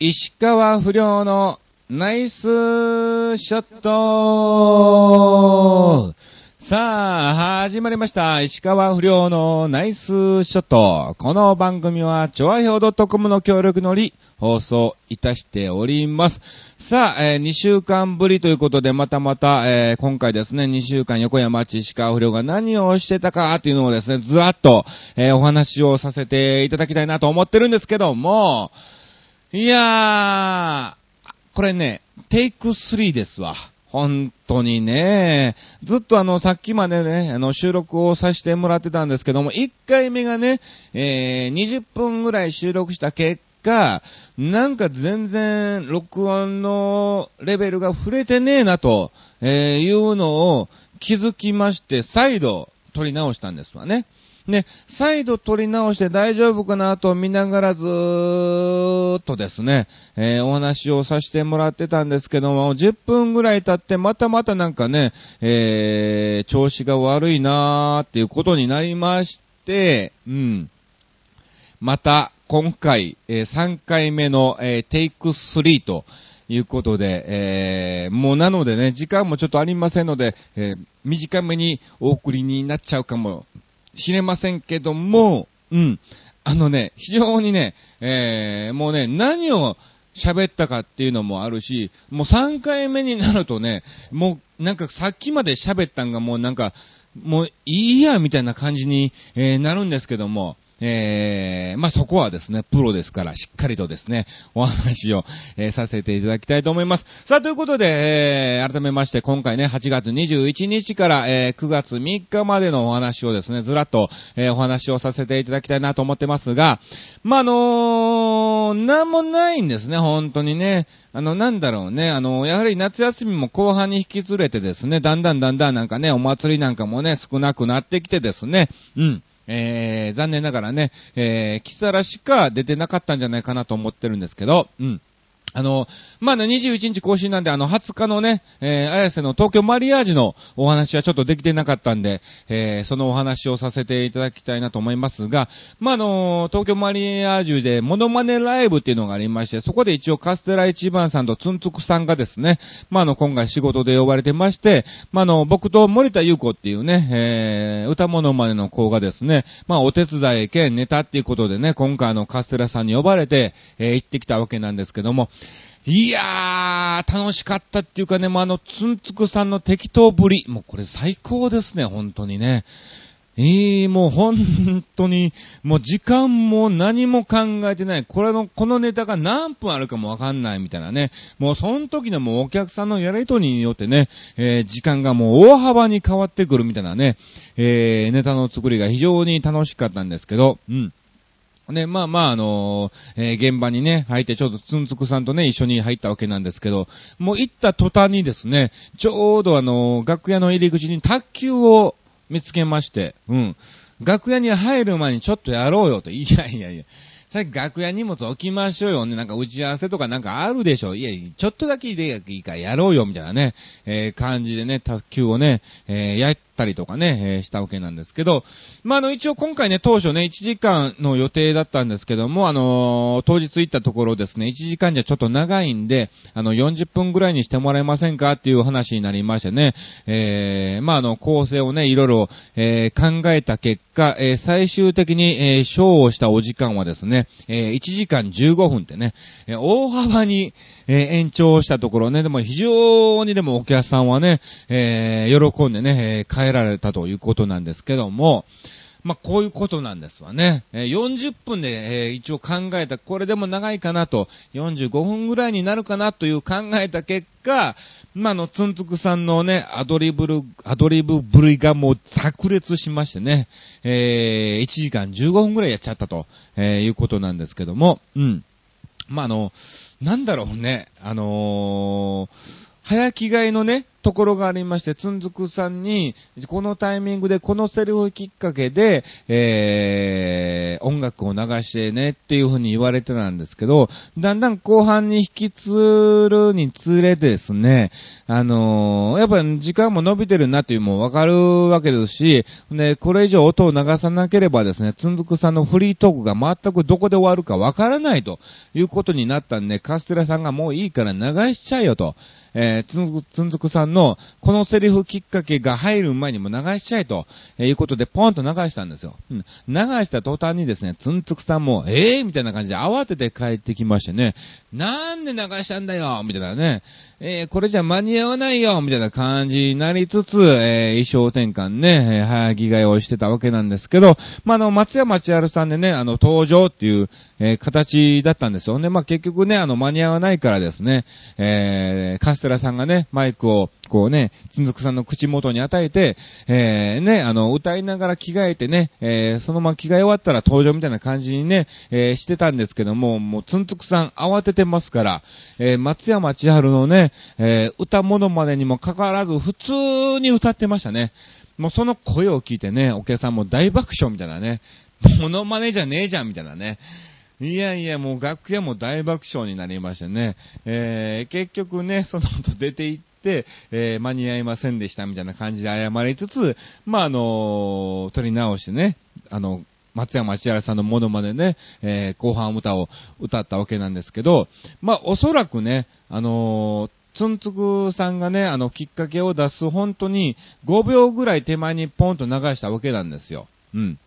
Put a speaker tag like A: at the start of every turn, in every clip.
A: 石川不良のナイスショットさあ、始まりました。石川不良のナイスショット。この番組は、ちょわひょう .com の協力のり、放送いたしております。さあ、えー2週間ぶりということで、またまた、えー今回ですね、2週間横山町石川不良が何をしてたかっていうのをですね、ずらっと、えーお話をさせていただきたいなと思ってるんですけども、いやー、これね、テイク3ですわ。本当にね。ずっとあの、さっきまでね、あの、収録をさせてもらってたんですけども、1回目がね、えー、20分ぐらい収録した結果、なんか全然、録音のレベルが触れてねえなと、いうのを気づきまして、再度撮り直したんですわね。で、再度撮り直して大丈夫かなと見ながらずーっとですね、えーお話をさせてもらってたんですけども、10分ぐらい経ってまたまたなんかね、えー調子が悪いなーっていうことになりまして、うん。また、今回、えー3回目の、えーテイク3ということで、えーもうなのでね、時間もちょっとありませんので、えー短めにお送りになっちゃうかも知れませんけども、うん。あのね、非常にね、えーもうね、何を喋ったかっていうのもあるし、もう3回目になるとね、もうなんかさっきまで喋ったんがもうなんか、もういいや、みたいな感じに、えーなるんですけども、えー、まあ、そこはですね、プロですから、しっかりとですね、お話を、えーさせていただきたいと思います。さあ、ということで、えー、改めまして、今回ね、8月21日から、えー9月3日までのお話をですね、ずらっと、えーお話をさせていただきたいなと思ってますが、まあ、あのーなんもないんですね、本当にね。あの、なんだろうね、あの、やはり夏休みも後半に引き連れてですね、だんだんだんだんなんかね、お祭りなんかもね、少なくなってきてですね、うん。えー、残念ながらね、えー、キサラしか出てなかったんじゃないかなと思ってるんですけど、うん。あの、まあ、ね、21日更新なんで、あの、20日のね、えー、綾瀬の東京マリアージュのお話はちょっとできてなかったんで、えー、そのお話をさせていただきたいなと思いますが、まあ、あの、東京マリアージュでモノマネライブっていうのがありまして、そこで一応カステラ一番さんとツンツクさんがですね、まあ、あの、今回仕事で呼ばれてまして、まあ、あの、僕と森田優子っていうね、えー、歌モノマネの子がですね、まあ、お手伝い兼ネタっていうことでね、今回あの、カステラさんに呼ばれて、えー、行ってきたわけなんですけども、いやー、楽しかったっていうかね、もうあの、つんつくさんの適当ぶり、もうこれ最高ですね、本当にね。ええもう本当に、もう時間も何も考えてない。これの、このネタが何分あるかもわかんないみたいなね。もうその時のもうお客さんのやりとりによってね、えー時間がもう大幅に変わってくるみたいなね、えーネタの作りが非常に楽しかったんですけど、うん。ね、まあまあ、あのーえー現場にね、入って、ちょっとつんつくさんとね、一緒に入ったわけなんですけど、もう行った途端にですね、ちょうどあのー楽屋の入り口に卓球を見つけまして、うん。楽屋に入る前にちょっとやろうよと。いやいやいや。さっき楽屋荷物置きましょうよね。なんか打ち合わせとかなんかあるでしょ。いや、ちょっとだけでいいからやろうよ、みたいなね、えー感じでね、卓球をね、えーやったりとかね、えーしたわけなんですけど、まあ、あの、一応今回ね、当初ね、1時間の予定だったんですけども、あのー当日行ったところですね、1時間じゃちょっと長いんで、あの、40分ぐらいにしてもらえませんかっていう話になりましてね、えー、まあ、あの、構成をね、いろいろ、えー考えた結果、えー最終的に、えー、ショーをしたお時間はですね、えー1時間15分ってね、えー大幅に、えー延長したところね、でも非常にでもお客さんはね、えー喜んでね、えー帰られたということなんですけども、まあ、こういうことなんですわね。えー40分で、えー一応考えた、これでも長いかなと、45分ぐらいになるかなという考えた結果、まあ、の、つんつくさんのね、アドリブル、アドリブぶりがもう炸裂しましてね、えー1時間15分ぐらいやっちゃったと、えいうことなんですけども、うん。ま、あの、なんだろうね、あのー早着替えのね、ところがありまして、つんづくさんに、このタイミングでこのセリフきっかけで、えー、音楽を流してねっていうふうに言われてたんですけど、だんだん後半に引き継るにつれてですね、あのー、やっぱり時間も伸びてるなっていうのもわかるわけですし、で、これ以上音を流さなければですね、つんづくさんのフリートークが全くどこで終わるかわからないということになったんで、カステラさんがもういいから流しちゃえよと。えー、つんづく、つんづくさんの、このセリフきっかけが入る前にも流しちゃえと、えー、いうことで、ポンと流したんですよ。うん。流した途端にですね、つんつくさんも、ええー、みたいな感じで慌てて帰ってきましてね、なんで流したんだよみたいなね、えー、これじゃ間に合わないよみたいな感じになりつつ、えー、衣装転換ね、えー、早着替えをしてたわけなんですけど、まあ、あの、松山千春さんでね、あの、登場っていう、えー、形だったんですよね。まあ、結局ね、あの、間に合わないからですね、えー、カステラさんがね、マイクを、こうね、つんづくさんの口元に与えて、えー、ね、あの、歌いながら着替えてね、えー、そのまま着替え終わったら登場みたいな感じにね、えー、してたんですけども、もうつんつくさん慌ててますから、えー、松山千春のね、えー、歌物までにもかかわらず普通に歌ってましたね。もうその声を聞いてね、お客さんも大爆笑みたいなね、モノマネじゃねえじゃんみたいなね。いやいや、もう楽屋も大爆笑になりましてね、えー、結局ね、その後出て行って、えー、間に合いませんでしたみたいな感じで謝りつつ、まあ、あのー、取り直してね、あの、松山千原さんのものまでね、えー、後半歌を歌ったわけなんですけど、まあ、おそらくね、あのー、つんつくさんがね、あの、きっかけを出す本当に5秒ぐらい手前にポンと流したわけなんですよ。うん。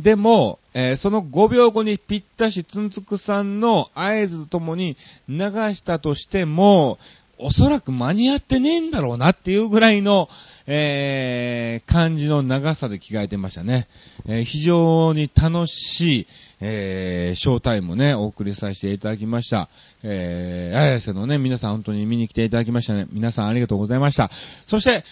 A: でも、えー、その5秒後にぴったしつんつくさんの合図とともに流したとしても、おそらく間に合ってねえんだろうなっていうぐらいの、えー、感じの長さで着替えてましたね。えー、非常に楽しい、えー、ショータイムをね、お送りさせていただきました。えー、綾瀬のね、皆さん本当に見に来ていただきましたね。皆さんありがとうございました。そして、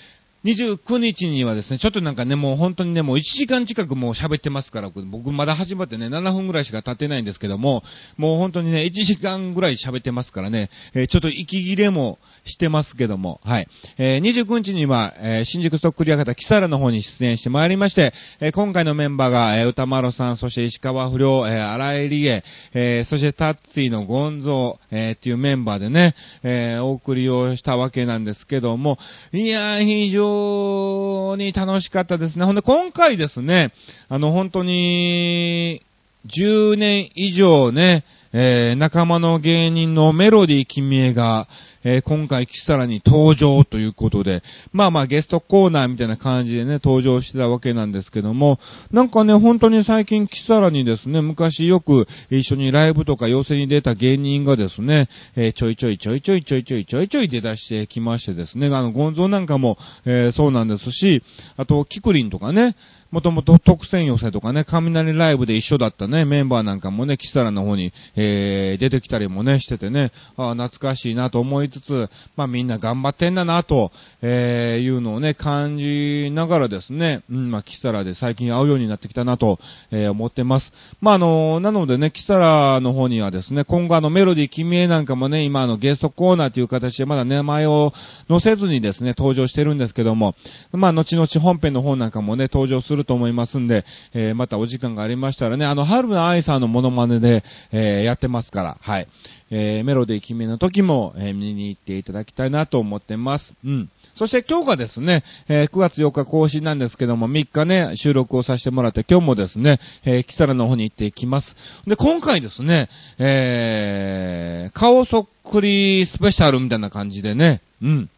A: 29日にはですね、ちょっとなんかね、もう本当にね、もう1時間近くもう喋ってますから、僕まだ始まってね、7分ぐらいしか経ってないんですけども、もう本当にね、1時間ぐらい喋ってますからね、えー、ちょっと息切れもしてますけども、はい。えー、29日には、えー、新宿ストックリア型キサラの方に出演してまいりまして、えー、今回のメンバーが、えー、歌丸さん、そして石川不良、えー、荒井理恵、えー、そしてタッツィのゴンゾー、えー、っていうメンバーでね、えー、お送りをしたわけなんですけども、いやー、非常に楽しかったですね。ほんで、今回ですね、あの、本当に、10年以上ね、えー、仲間の芸人のメロディー君江が、えー、今回キサラに登場ということで、まあまあゲストコーナーみたいな感じでね、登場してたわけなんですけども、なんかね、本当に最近キサラにですね、昔よく一緒にライブとか寄せに出た芸人がですね、えー、ちょいちょいちょいちょいちょいちょいちょいちょい出だしてきましてですね、あの、ゴンゾーなんかも、えー、そうなんですし、あと、キクリンとかね、もともと特選寄せとかね、雷ライブで一緒だったね、メンバーなんかもね、キサラの方に、えー、出てきたりもね、しててね、あ懐かしいなと思いつつ、まあみんな頑張ってんだなと、えー、いうのをね、感じながらですね、うん、まあキサラで最近会うようになってきたなと、えー、思ってます。まああの、なのでね、キサラの方にはですね、今後あのメロディー君へなんかもね、今あのゲストコーナーという形でまだ名前を載せずにですね、登場してるんですけども、まあ後々本編の方なんかもね、登場すると思いますんで、えー、またお時間がありましたらね、あの、春の愛さんのモノマネで、えー、やってますから、はい。えー、メロディー決めの時も、えー、見に行っていただきたいなと思ってます。うん。そして今日がですね、えー、9月8日更新なんですけども、3日ね、収録をさせてもらって、今日もですね、えー、キサラの方に行っていきます。で、今回ですね、えー、顔そっくりスペシャルみたいな感じでね、うん。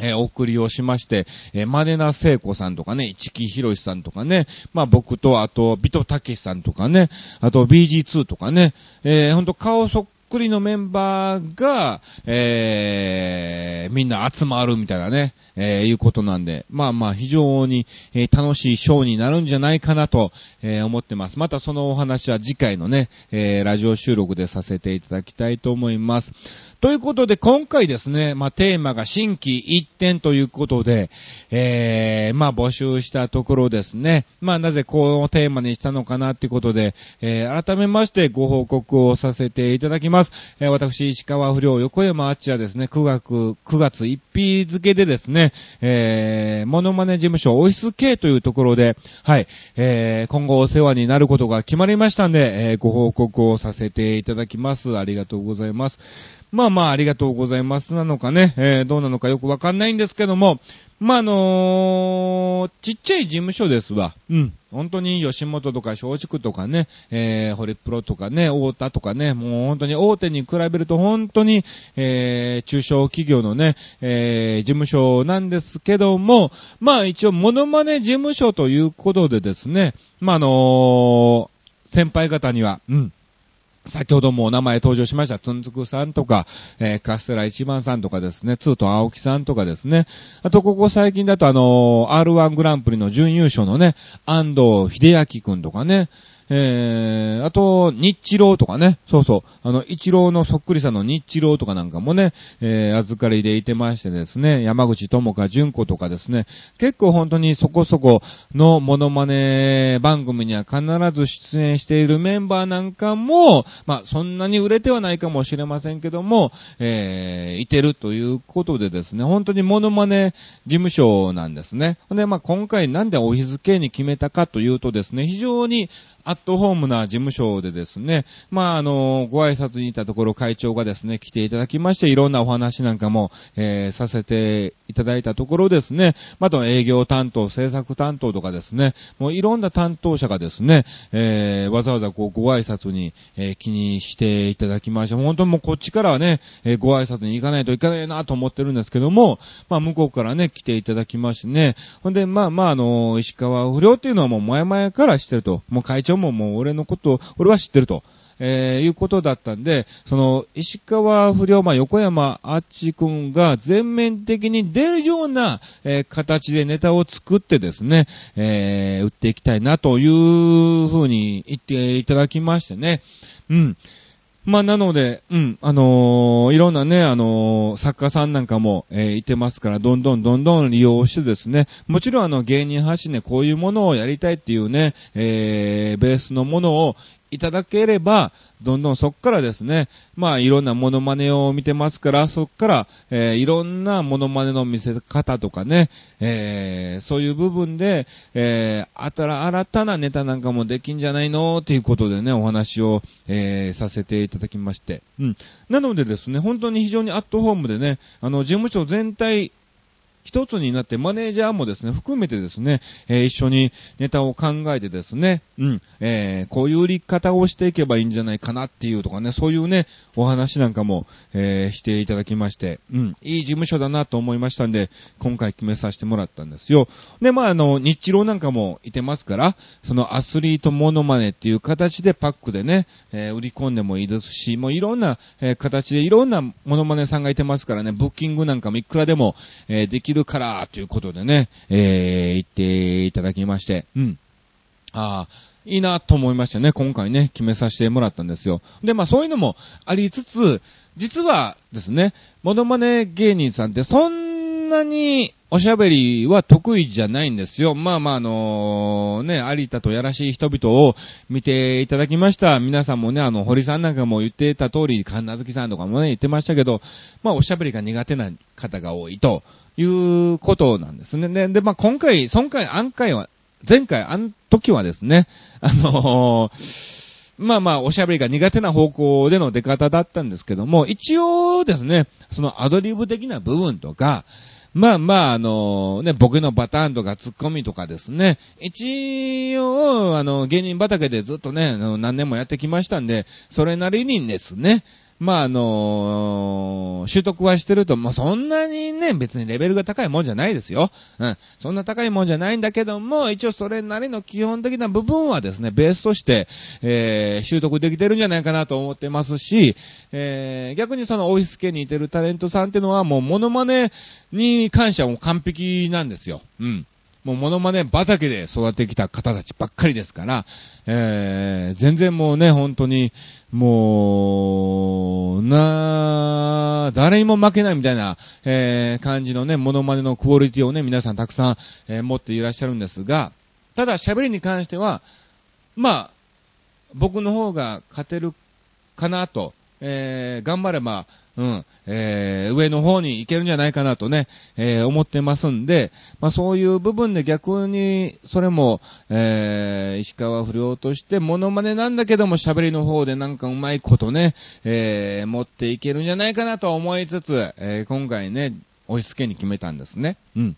A: えー、お送りをしまして、えー、マネナ聖子さんとかね、市木博さんとかね、まあ僕と、あと、ビトタケシさんとかね、あと BG2 とかね、えー、ほんと顔そっくりのメンバーが、えー、みんな集まるみたいなね、えー、いうことなんで、まあまあ非常に、えー、楽しいショーになるんじゃないかなと、えー、思ってます。またそのお話は次回のね、えー、ラジオ収録でさせていただきたいと思います。ということで、今回ですね、まあ、テーマが新規一点ということで、えー、まあ、募集したところですね、まあ、なぜこのテーマにしたのかなっていうことで、えー、改めましてご報告をさせていただきます。えー、私、石川不良横山あっちはですね、9月、9月1日付でですね、えー、モノマネ事務所オフィス K というところで、はい、えー、今後お世話になることが決まりましたんで、えー、ご報告をさせていただきます。ありがとうございます。まあまあ、ありがとうございますなのかね、えー、どうなのかよくわかんないんですけども、まあ、あのー、ちっちゃい事務所ですわ。うん。本当に吉本とか松竹とかね、えー、ホリプロとかね、大田とかね、もう本当に大手に比べると本当に、えー、中小企業のね、えー、事務所なんですけども、まあ一応モノマネ事務所ということでですね、まあ、あのー、先輩方には、うん。先ほどもお名前登場しました、つんつくさんとか、えー、カステラ一番さんとかですね、ツート青木さんとかですね、あとここ最近だとあのー、R1 グランプリの準優勝のね、安藤秀明くんとかね、えー、あと、日ローとかね、そうそう、あの、一郎のそっくりさんの日ローとかなんかもね、えー、預かりでいてましてですね、山口智香純子とかですね、結構本当にそこそこのモノマネ番組には必ず出演しているメンバーなんかも、まあ、そんなに売れてはないかもしれませんけども、えー、いてるということでですね、本当にモノマネ事務所なんですね。で、まあ、今回なんでお日付に決めたかというとですね、非常にアットホームな事務所でですね、まあ、あの、ご挨拶に行ったところ会長がですね、来ていただきまして、いろんなお話なんかも、えー、させていただいたところですね、また営業担当、制作担当とかですね、もういろんな担当者がですね、えー、わざわざこう、ご挨拶に、えー、気にしていただきました。本当もうこっちからはね、えー、ご挨拶に行かないといけないなと思ってるんですけども、まあ、向こうからね、来ていただきましてね、ほんで、まあまあ、あの、石川不良っていうのはもう前々からしてると、もう会長ももう俺のこと、俺は知ってると。えー、いうことだったんで、その、石川不良、まあ、横山あっちくんが全面的に出るような、えー、形でネタを作ってですね、えー、売っていきたいなというふうに言っていただきましてね。うん。まあ、なので、うん、あのー、いろんなね、あのー、作家さんなんかも、えー、いてますから、どんどんどんどん利用してですね、もちろんあの、芸人発信でこういうものをやりたいっていうね、えー、ベースのものをいただければ、どんどんそっからですね、まあいろんなモノマネを見てますから、そっから、えー、いろんなモノマネの見せ方とかね、えー、そういう部分で、えー、新たなネタなんかもできんじゃないのっていうことでね、お話を、えー、させていただきまして。うん。なのでですね、本当に非常にアットホームでね、あの、事務所全体、一つになってマネージャーもですね、含めてですね、えー、一緒にネタを考えてですね、うん、えー、こういう売り方をしていけばいいんじゃないかなっていうとかね、そういうね、お話なんかも、えー、していただきまして、うん、いい事務所だなと思いましたんで、今回決めさせてもらったんですよ。で、まあ、あの、日露なんかもいてますから、そのアスリートモノマネっていう形でパックでね、えー、売り込んでもいいですし、もういろんな、えー、形でいろんなモノマネさんがいてますからね、ブッキングなんかもいくらでも、えー、できるるから、ということでね、えー、言っていただきまして、うん。ああ、いいなと思いましてね、今回ね、決めさせてもらったんですよ。で、まあそういうのもありつつ、実はですね、モノマネ芸人さんってそんなにおしゃべりは得意じゃないんですよ。まあまああのね、有田とやらしい人々を見ていただきました。皆さんもね、あの、堀さんなんかも言ってた通り、神奈月さんとかもね、言ってましたけど、まあおしゃべりが苦手な方が多いと。いうことなんですね。で、でまあ、今回、今回、案回は、前回、あの時はですね、あのー、まあまあ、おしゃべりが苦手な方向での出方だったんですけども、一応ですね、そのアドリブ的な部分とか、まあまあ、あの、ね、僕のパターンとかツッコミとかですね、一応、あの、芸人畑でずっとね、何年もやってきましたんで、それなりにですね、まあ、あのー、習得はしてると、まあ、そんなにね、別にレベルが高いもんじゃないですよ。うん。そんな高いもんじゃないんだけども、一応それなりの基本的な部分はですね、ベースとして、えー、習得できてるんじゃないかなと思ってますし、えー、逆にそのオフィス系にいてるタレントさんっていうのはもうモノマネに関してはもう完璧なんですよ。うん。もうモノマネ畑で育ってきた方たちばっかりですから、えー、全然もうね、本当に、もう、な誰にも負けないみたいな、えー、感じのね、モノマネのクオリティをね、皆さんたくさん、えー、持っていらっしゃるんですが、ただ喋りに関しては、まあ、僕の方が勝てるかなと、えー、頑張れば、うん、えー、上の方に行けるんじゃないかなとね、えー、思ってますんで、まあそういう部分で逆に、それも、えー、石川不良としてモノマネなんだけども喋りの方でなんかうまいことね、えー、持っていけるんじゃないかなと思いつつ、えー、今回ね、押し付けに決めたんですね。うん。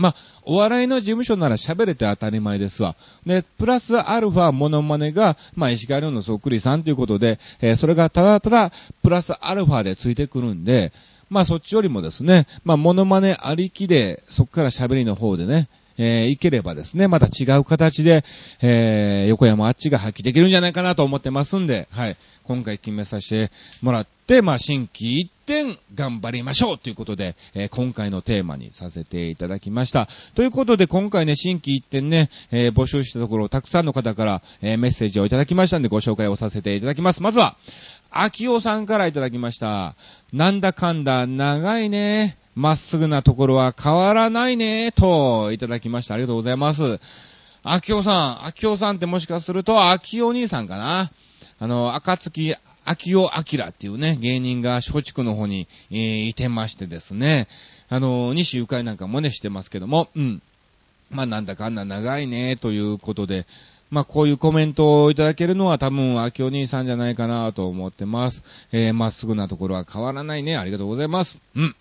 A: まあ、お笑いの事務所なら喋れて当たり前ですわ。で、プラスアルファモノマネが、まあ、石川遼のそっくりさんということで、えー、それがただただ、プラスアルファでついてくるんで、まあ、そっちよりもですね、まあ、モノマネありきで、そっから喋りの方でね、えー、いければですね、また違う形で、えー、横山あっちが発揮できるんじゃないかなと思ってますんで、はい。今回決めさせてもらって、まあ、新規一点頑張りましょうということで、えー、今回のテーマにさせていただきました。ということで、今回ね、新規一点ね、えー、募集したところ、たくさんの方から、えー、メッセージをいただきましたんで、ご紹介をさせていただきます。まずは、秋尾さんからいただきました。なんだかんだ長いね。まっすぐなところは変わらないね、といただきました。ありがとうございます。秋尾さん、秋尾さんってもしかすると、秋尾兄さんかなあの、赤月秋尾明っていうね、芸人が松竹の方に、えー、いてましてですね、あの、西ゆかいなんかもね、してますけども、うん。まあ、なんだかんだ長いね、ということで、まあ、こういうコメントをいただけるのは多分、秋尾兄さんじゃないかなと思ってます。えー、まっすぐなところは変わらないね。ありがとうございます。うん。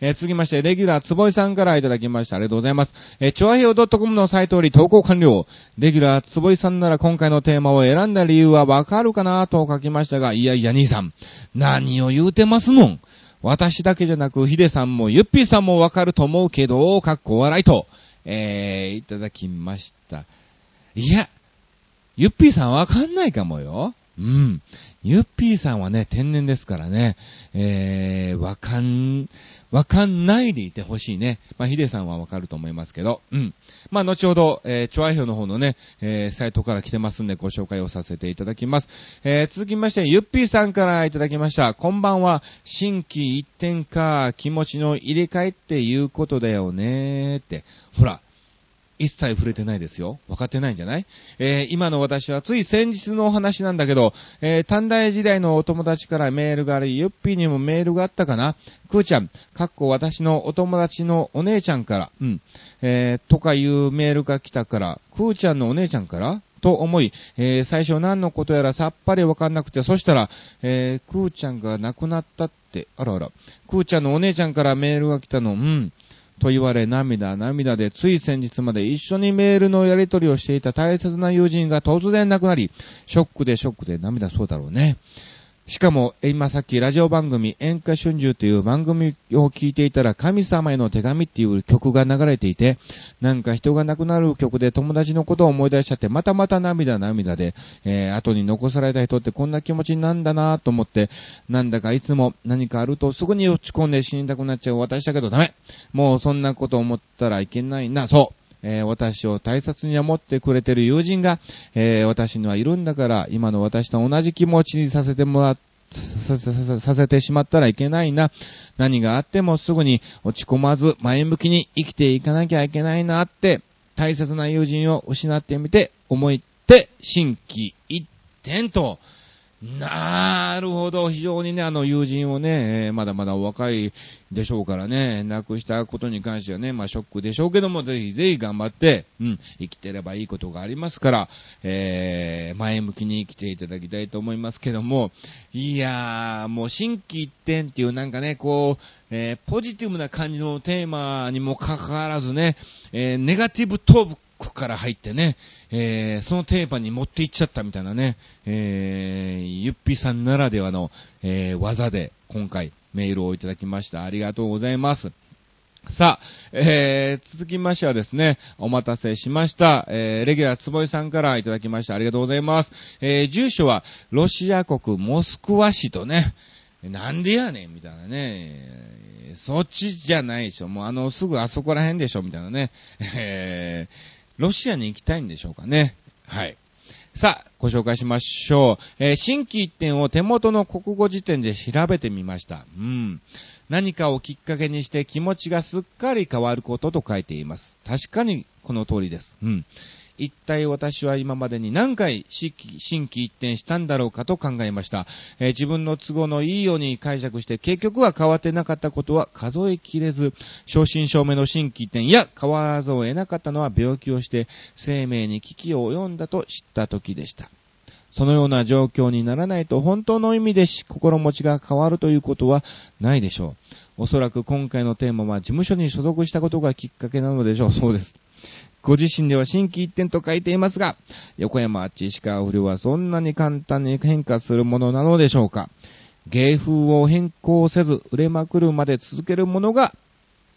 A: えー、続きまして、レギュラーつぼいさんからいただきました。ありがとうございます。えー、ちょあひょ .com のサイトより投稿完了。レギュラーつぼいさんなら今回のテーマを選んだ理由はわかるかなと書きましたが、いやいや兄さん、何を言うてますのん私だけじゃなく、ヒデさんもユッピーさんもわかると思うけど、かっこ笑いと、えー、いただきました。いや、ユッピーさんわかんないかもよ。うん。ユッピーさんはね、天然ですからね、えー、わかん、わかんないでいてほしいね。まあ、ヒデさんはわかると思いますけど、うん。まあ、後ほど、えー、チョアヒョの方のね、えー、サイトから来てますんでご紹介をさせていただきます。えー、続きまして、ユッピーさんからいただきました。こんばんは、新規一点か、気持ちの入れ替えっていうことだよねーって。ほら、一切触れてないですよ。分かってないんじゃない？えー、今の私はつい先日のお話なんだけど、えー、短大時代のお友達からメールがあり、ゆっぴーにもメールがあったかな？くーちゃん、かっこ私のお友達のお姉ちゃんから、うん、えー、とかいうメールが来たから、くーちゃんのお姉ちゃんから？と思い、えー、最初何のことやらさっぱりわかんなくて、そしたら、えー、くーちゃんが亡くなったって、あらあら、くーちゃんのお姉ちゃんからメールが来たの、うん、と言われ涙涙でつい先日まで一緒にメールのやり取りをしていた大切な友人が突然亡くなり、ショックでショックで涙そうだろうね。しかも、今さっきラジオ番組演歌春秋という番組を聞いていたら神様への手紙っていう曲が流れていて、なんか人が亡くなる曲で友達のことを思い出しちゃってまたまた涙涙で、えー、後に残された人ってこんな気持ちなんだなと思って、なんだかいつも何かあるとすぐに落ち込んで死にたくなっちゃう私だけどダメ。もうそんなこと思ったらいけないな、そう。えー、私を大切に思ってくれてる友人が、えー、私にはいるんだから、今の私と同じ気持ちにさせてもらっさささせてしまったらいけないな。何があってもすぐに落ち込まず前向きに生きていかなきゃいけないなって、大切な友人を失ってみて思いって、心機一転と、なるほど。非常にね、あの友人をね、まだまだお若いでしょうからね、亡くしたことに関してはね、まあショックでしょうけども、ぜひぜひ頑張って、うん、生きてればいいことがありますから、えー、前向きに生きていただきたいと思いますけども、いやー、もう心機一転っていうなんかね、こう、えー、ポジティブな感じのテーマにもかかわらずね、えー、ネガティブトークから入ってね、えー、そのテーマに持っていっちゃったみたいなね、えー、ゆっぴさんならではの、えー、技で今回メールをいただきました。ありがとうございます。さあ、えー、続きましてはですね、お待たせしました。えー、レギュラーつぼいさんからいただきました。ありがとうございます。えー、住所は、ロシア国モスクワ市とね、なんでやねんみたいなね、そっちじゃないでしょ。もうあの、すぐあそこら辺でしょみたいなね。えー、ロシアに行きたいんでしょうかね。はい。さあ、ご紹介しましょう。えー、新規一点を手元の国語辞典で調べてみました。うん。何かをきっかけにして気持ちがすっかり変わることと書いています。確かにこの通りです。うん。一体私は今までに何回新規一転したんだろうかと考えました、えー自分の都合のいいように解釈して結局は変わってなかったことは数えきれず、正真正銘の新規一転や変わらざるを得なかったのは病気をして生命に危機を及んだと知った時でした。そのような状況にならないと本当の意味で心持ちが変わるということはないでしょう。おそらく今回のテーマは事務所に所属したことがきっかけなのでしょう。そうです。ご自身では新規一点と書いていますが、横山あっち石川不良はそんなに簡単に変化するものなのでしょうか。芸風を変更せず売れまくるまで続けるものが、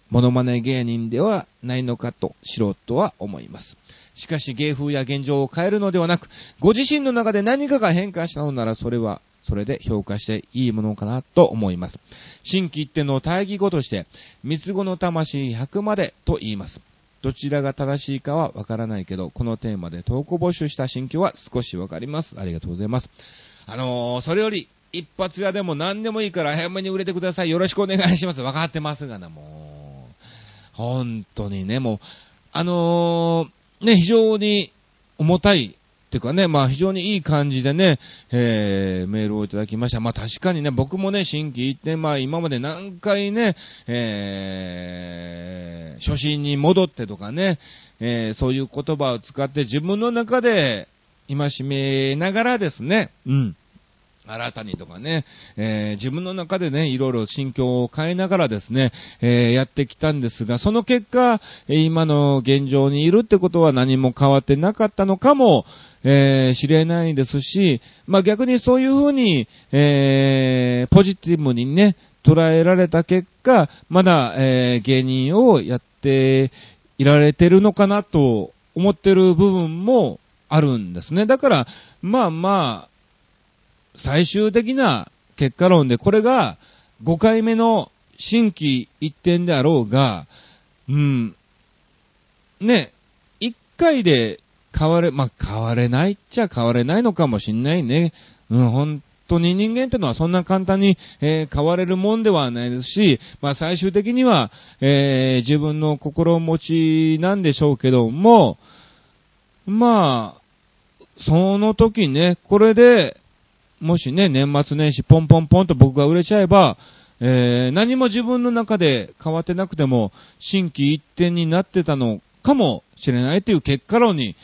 A: モノマネ芸人ではないのかと素人は思います。しかし芸風や現状を変えるのではなく、ご自身の中で何かが変化したのならそれは、それで評価していいものかなと思います。新規一点の対義語として、三つ子の魂100までと言います。どちらが正しいかはわからないけど、このテーマで投稿募集した心境は少しわかります。ありがとうございます。あのー、それより、一発屋でも何でもいいから早めに売れてください。よろしくお願いします。わかってますがな、もう。本当にね、もう、あのー、ね、非常に重たい、っていうかね、まあ非常にいい感じでね、えー、メールをいただきました。まあ確かにね、僕もね、新規一点、まあ今まで何回ね、えー、初心に戻ってとかね、えー、そういう言葉を使って自分の中で今しめながらですね、うん。新たにとかね、えー自分の中でね、いろいろ心境を変えながらですね、えーやってきたんですが、その結果、えー今の現状にいるってことは何も変わってなかったのかも、えー知れないですし、まあ逆にそういうふうに、えーポジティブにね、捉えられた結果、まだ、えー芸人をやっていられてるのかなと思ってる部分もあるんですね。だから、まあまあ、最終的な結果論で、これが5回目の新規一点であろうが、うん、ね、1回で変われ、まあ、変われないっちゃ変われないのかもしんないね。うん、本当に人間ってのはそんな簡単に、えー変われるもんではないですし、まあ、最終的には、えー自分の心持ちなんでしょうけども、まあ、その時ね、これで、もしね、年末年始ポンポンポンと僕が売れちゃえば、えー何も自分の中で変わってなくても、新規一点になってたのかもしれないという結果論に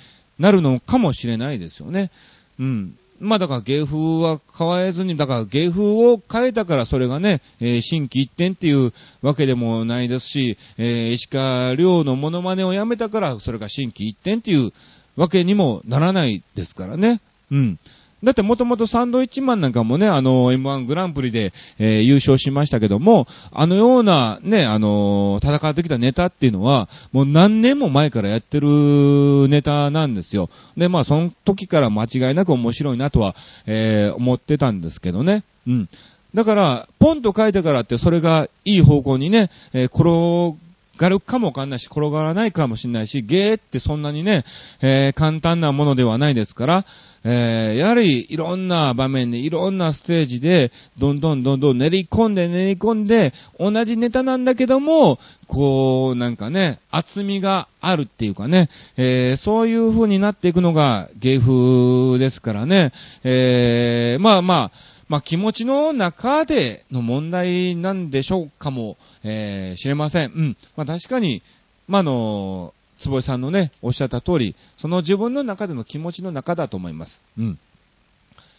A: なるのかもしれないですよね。うん。まあだから芸風は変えずに、だから芸風を変えたからそれがね、えー新規一点っていうわけでもないですし、えー石川亮のモノマネをやめたからそれが新規一点っていうわけにもならないですからね。うん。だってもともとサンドイッチマンなんかもね、あの、M1 グランプリで、えー優勝しましたけども、あのようなね、あのー戦ってきたネタっていうのは、もう何年も前からやってるネタなんですよ。で、まあその時から間違いなく面白いなとは、えー思ってたんですけどね。うん。だから、ポンと書いてからってそれがいい方向にね、えー転がるかもわかんないし、転がらないかもしれないし、ゲーってそんなにね、えー簡単なものではないですから、えーやはりいろんな場面で、いろんなステージで、どんどんどんどん練り込んで練り込んで、同じネタなんだけども、こう、なんかね、厚みがあるっていうかね、えーそういう風になっていくのが芸風ですからね、えーまあまあ、まあ気持ちの中での問題なんでしょうかも、えー知れません。うん。まあ確かに、まああの、坪井さんのね、おっしゃった通り、その自分の中での気持ちの中だと思います。うん。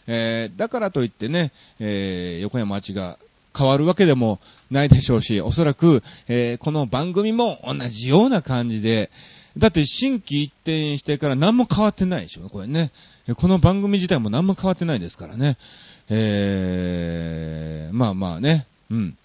A: えーだからといってね、えー横山町が変わるわけでもないでしょうし、おそらく、えーこの番組も同じような感じで、だって新規一転してから何も変わってないでしょ、これね。えこの番組自体も何も変わってないですからね。えー、まあまあね、うん。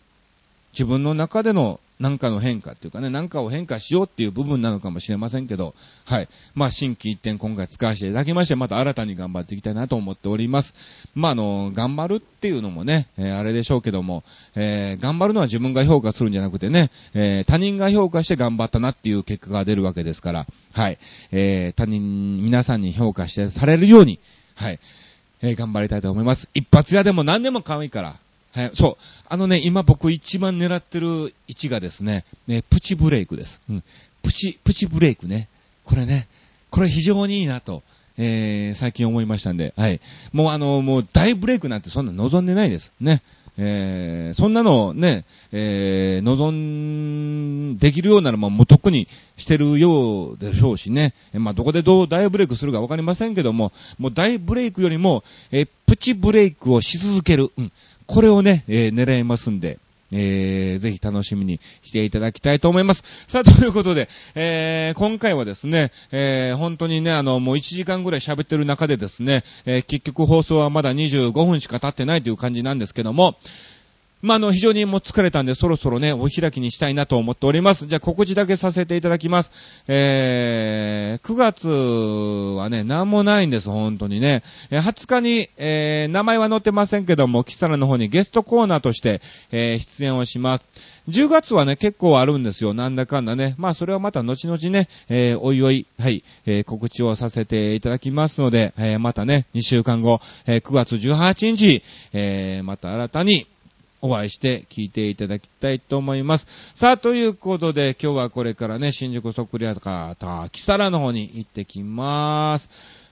A: 自分の中でのなんかの変化っていうかね、なんかを変化しようっていう部分なのかもしれませんけど、はい。まあ、新規一点今回使わせていただきまして、また新たに頑張っていきたいなと思っております。まあ、あの、頑張るっていうのもね、えー、あれでしょうけども、えー、頑張るのは自分が評価するんじゃなくてね、えー、他人が評価して頑張ったなっていう結果が出るわけですから、はい。えー、他人、皆さんに評価してされるように、はい。えー、頑張りたいと思います。一発屋でも何でも可愛いから、はい、そう。あのね、今僕一番狙ってる位置がですね、ね、プチブレイクです。うん。プチ、プチブレイクね。これね、これ非常にいいなと、えー、最近思いましたんで、はい。もうあの、もう大ブレイクなんてそんな望んでないです。ね。えー、そんなのね、えー、望んできるようならもうとっくにしてるようでしょうしね。まあ、どこでどう大ブレイクするかわかりませんけども、もう大ブレイクよりも、えー、プチブレイクをし続ける。うん。これをね、えー、狙いますんで、えー、ぜひ楽しみにしていただきたいと思います。さあ、ということで、えー、今回はですね、えー、本当にね、あの、もう1時間ぐらい喋ってる中でですね、えー、結局放送はまだ25分しか経ってないという感じなんですけども、まあ、の、非常にもう疲れたんで、そろそろね、お開きにしたいなと思っております。じゃあ、告知だけさせていただきます。えー、9月はね、なんもないんです、本当にね。え20日に、えー、名前は載ってませんけども、キサラの方にゲストコーナーとして、えー、出演をします。10月はね、結構あるんですよ。なんだかんだね。まあ、それはまた後々ね、えー、おいおい、はい、えー、告知をさせていただきますので、えー、またね、2週間後、えー、9月18日、えー、また新たに、お会いして聞いていただきたいと思います。さあ、ということで、今日はこれからね、新宿ソクリアか、た、キサラの方に行ってきまーす。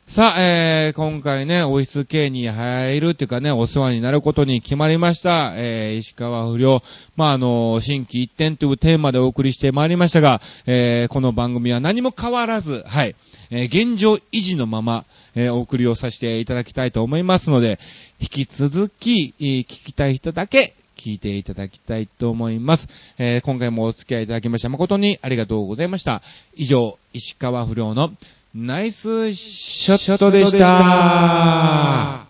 A: さあ、えー、今回ね、オフィス系に入るっていうかね、お世話になることに決まりました。えー、石川不良。まあ、あの、新規一点というテーマでお送りしてまいりましたが、えー、この番組は何も変わらず、はい、えー、現状維持のまま、えー、お送りをさせていただきたいと思いますので、引き続き、えー、聞きたい人だけ、聞いていただきたいと思います。えー、今回もお付き合いいただきまして誠にありがとうございました。以上、石川不良のナイスショットでした。